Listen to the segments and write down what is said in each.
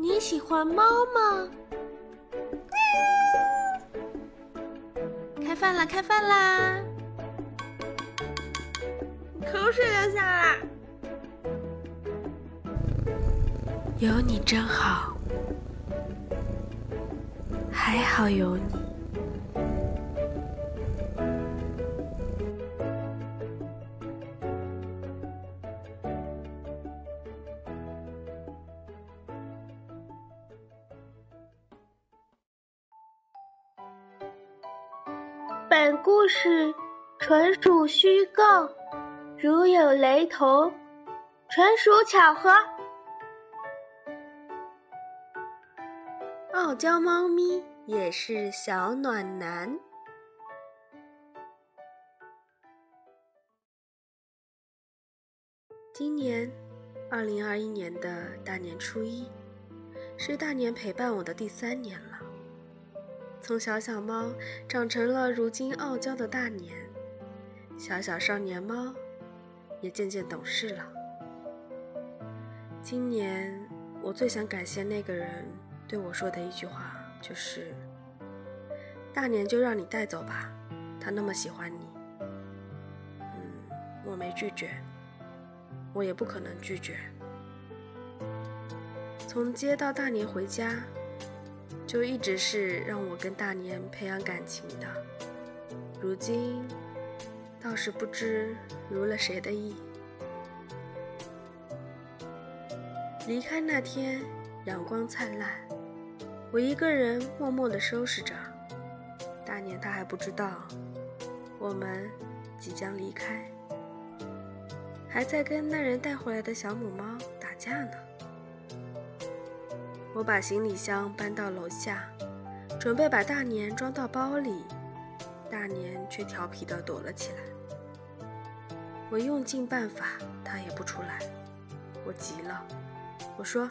你喜欢猫吗？开饭啦！开饭啦！口水流下来。有你真好，还好有你。本故事纯属虚构，如有雷同，纯属巧合。傲娇猫咪也是小暖男。今年，二零二一年的大年初一，是大年陪伴我的第三年了。从小小猫长成了如今傲娇的大年，小小少年猫也渐渐懂事了。今年我最想感谢那个人对我说的一句话，就是“大年就让你带走吧，他那么喜欢你。”嗯，我没拒绝，我也不可能拒绝。从接到大年回家。就一直是让我跟大年培养感情的，如今倒是不知如了谁的意。离开那天，阳光灿烂，我一个人默默地收拾着。大年他还不知道，我们即将离开，还在跟那人带回来的小母猫打架呢。我把行李箱搬到楼下，准备把大年装到包里，大年却调皮地躲了起来。我用尽办法，他也不出来。我急了，我说：“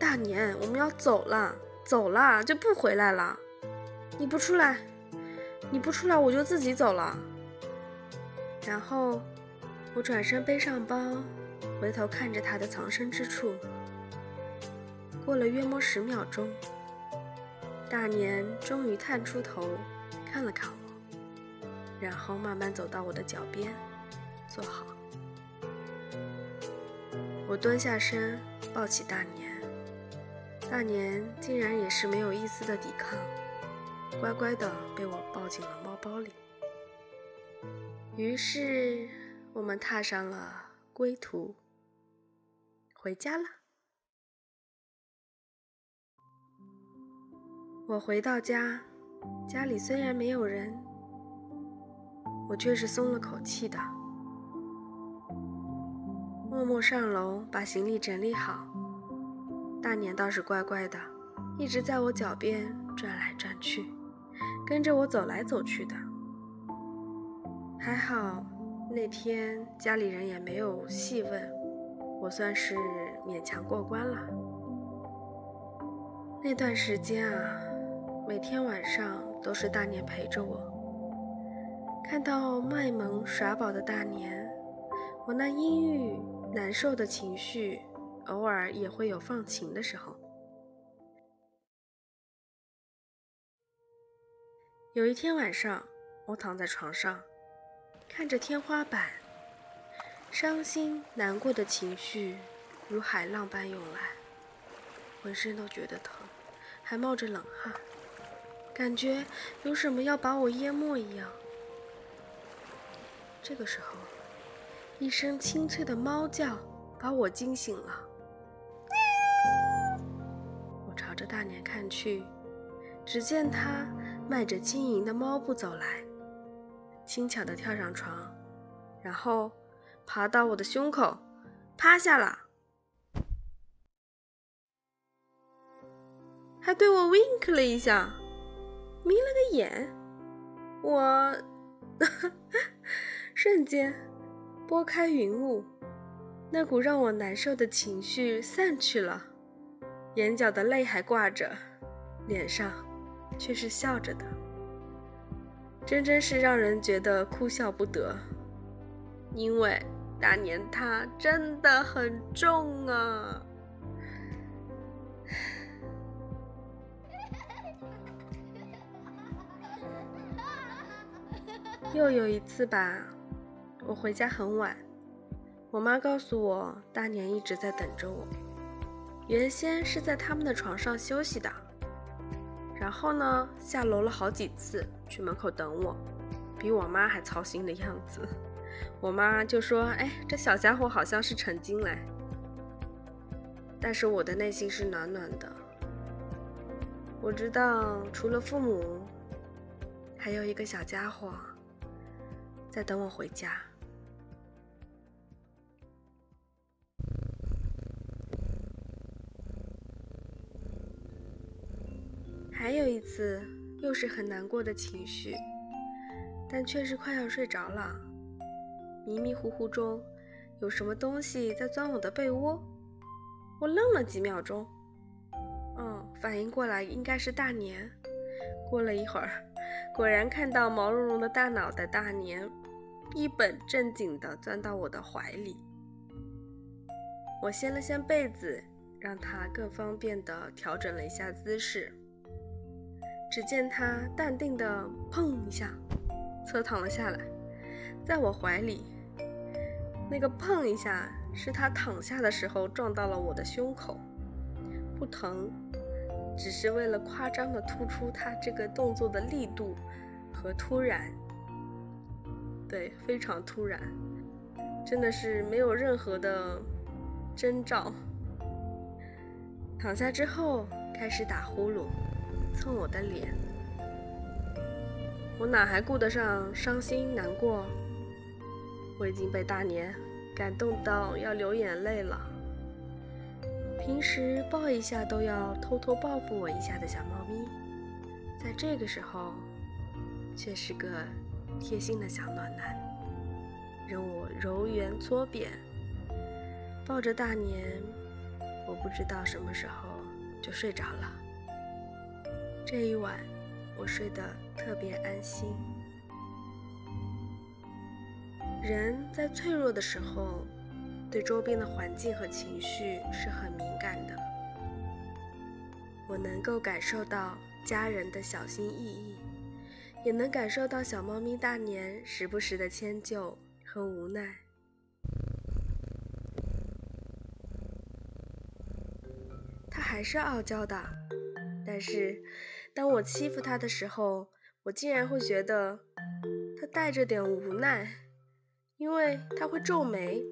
大年，我们要走了，走了就不回来了。你不出来，你不出来，我就自己走了。”然后我转身背上包，回头看着他的藏身之处。过了约莫十秒钟，大年终于探出头，看了看我，然后慢慢走到我的脚边，坐好。我蹲下身，抱起大年，大年竟然也是没有一丝的抵抗，乖乖的被我抱进了猫包里。于是，我们踏上了归途，回家了。我回到家，家里虽然没有人，我却是松了口气的。默默上楼把行李整理好，大年倒是乖乖的，一直在我脚边转来转去，跟着我走来走去的。还好那天家里人也没有细问，我算是勉强过关了。那段时间啊。每天晚上都是大年陪着我。看到卖萌耍宝的大年，我那阴郁难受的情绪，偶尔也会有放晴的时候。有一天晚上，我躺在床上，看着天花板，伤心难过的情绪如海浪般涌来，浑身都觉得疼，还冒着冷汗。感觉有什么要把我淹没一样。这个时候，一声清脆的猫叫把我惊醒了。我朝着大年看去，只见他迈着轻盈的猫步走来，轻巧地跳上床，然后爬到我的胸口，趴下了，还对我 wink 了一下。眯了个眼，我 瞬间拨开云雾，那股让我难受的情绪散去了，眼角的泪还挂着，脸上却是笑着的，真真是让人觉得哭笑不得，因为大年他真的很重啊。又有一次吧，我回家很晚，我妈告诉我大年一直在等着我，原先是在他们的床上休息的，然后呢下楼了好几次去门口等我，比我妈还操心的样子。我妈就说：“哎，这小家伙好像是成精了。”但是我的内心是暖暖的。我知道，除了父母，还有一个小家伙在等我回家。还有一次，又是很难过的情绪，但却是快要睡着了。迷迷糊糊中，有什么东西在钻我的被窝。我愣了几秒钟，嗯，反应过来应该是大年。过了一会儿，果然看到毛茸茸的大脑袋大年，一本正经地钻到我的怀里。我掀了掀被子，让他更方便地调整了一下姿势。只见他淡定地砰一下，侧躺了下来，在我怀里。那个砰一下。是他躺下的时候撞到了我的胸口，不疼，只是为了夸张的突出他这个动作的力度和突然。对，非常突然，真的是没有任何的征兆。躺下之后开始打呼噜，蹭我的脸，我哪还顾得上伤心难过？我已经被大年。感动到要流眼泪了。平时抱一下都要偷偷报复我一下的小猫咪，在这个时候却是个贴心的小暖男，任我揉圆搓扁。抱着大年，我不知道什么时候就睡着了。这一晚，我睡得特别安心。人在脆弱的时候，对周边的环境和情绪是很敏感的。我能够感受到家人的小心翼翼，也能感受到小猫咪大年时不时的迁就和无奈。它还是傲娇的，但是当我欺负它的时候，我竟然会觉得它带着点无奈。因为他会皱眉，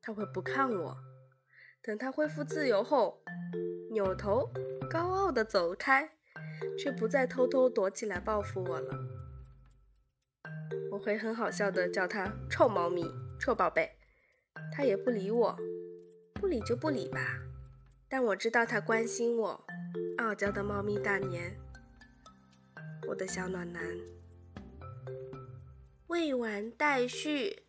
他会不看我。等他恢复自由后，扭头高傲的走开，却不再偷偷躲起来报复我了。我会很好笑的叫他“臭猫咪”“臭宝贝”，他也不理我，不理就不理吧。但我知道他关心我。傲娇的猫咪大年，我的小暖男，未完待续。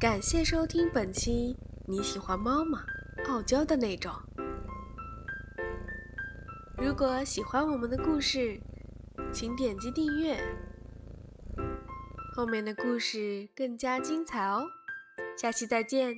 感谢收听本期。你喜欢猫吗？傲娇的那种。如果喜欢我们的故事，请点击订阅，后面的故事更加精彩哦。下期再见。